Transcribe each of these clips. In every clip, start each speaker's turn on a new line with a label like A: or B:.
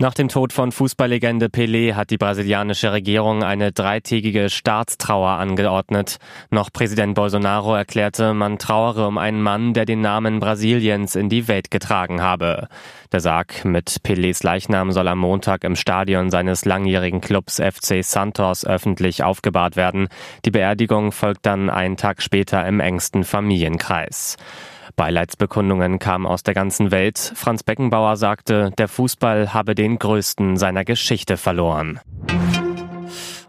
A: Nach dem Tod von Fußballlegende Pelé hat die brasilianische Regierung eine dreitägige Staatstrauer angeordnet. Noch Präsident Bolsonaro erklärte, man trauere um einen Mann, der den Namen Brasiliens in die Welt getragen habe. Der Sarg mit Pelés Leichnam soll am Montag im Stadion seines langjährigen Clubs FC Santos öffentlich aufgebahrt werden. Die Beerdigung folgt dann einen Tag später im engsten Familienkreis. Beileidsbekundungen kamen aus der ganzen Welt. Franz Beckenbauer sagte, der Fußball habe den größten seiner Geschichte verloren.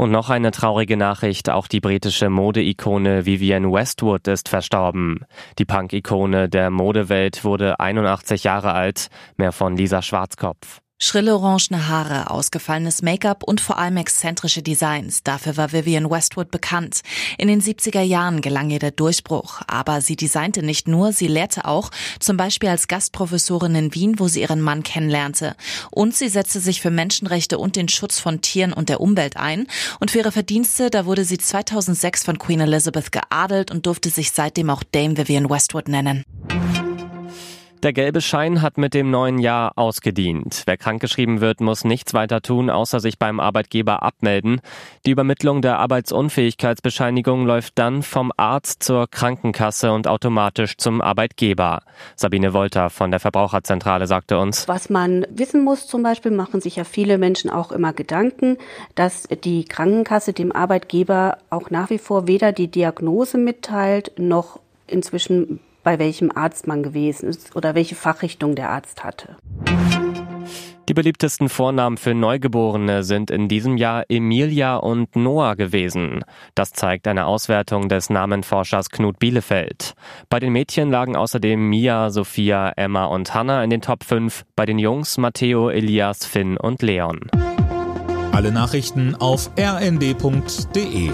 A: Und noch eine traurige Nachricht, auch die britische Modeikone Vivienne Westwood ist verstorben. Die Punk-Ikone der Modewelt wurde 81 Jahre alt, mehr von Lisa Schwarzkopf.
B: Schrille orangene Haare, ausgefallenes Make-up und vor allem exzentrische Designs. Dafür war Vivian Westwood bekannt. In den 70er Jahren gelang ihr der Durchbruch. Aber sie designte nicht nur, sie lehrte auch, zum Beispiel als Gastprofessorin in Wien, wo sie ihren Mann kennenlernte. Und sie setzte sich für Menschenrechte und den Schutz von Tieren und der Umwelt ein. Und für ihre Verdienste, da wurde sie 2006 von Queen Elizabeth geadelt und durfte sich seitdem auch Dame Vivian Westwood nennen.
A: Der gelbe Schein hat mit dem neuen Jahr ausgedient. Wer krankgeschrieben wird, muss nichts weiter tun, außer sich beim Arbeitgeber abmelden. Die Übermittlung der Arbeitsunfähigkeitsbescheinigung läuft dann vom Arzt zur Krankenkasse und automatisch zum Arbeitgeber. Sabine Wolter von der Verbraucherzentrale sagte uns.
C: Was man wissen muss, zum Beispiel machen sich ja viele Menschen auch immer Gedanken, dass die Krankenkasse dem Arbeitgeber auch nach wie vor weder die Diagnose mitteilt, noch inzwischen bei welchem Arzt man gewesen ist oder welche Fachrichtung der Arzt hatte.
A: Die beliebtesten Vornamen für Neugeborene sind in diesem Jahr Emilia und Noah gewesen. Das zeigt eine Auswertung des Namenforschers Knut Bielefeld. Bei den Mädchen lagen außerdem Mia, Sophia, Emma und Hannah in den Top 5, bei den Jungs Matteo, Elias, Finn und Leon.
D: Alle Nachrichten auf rnd.de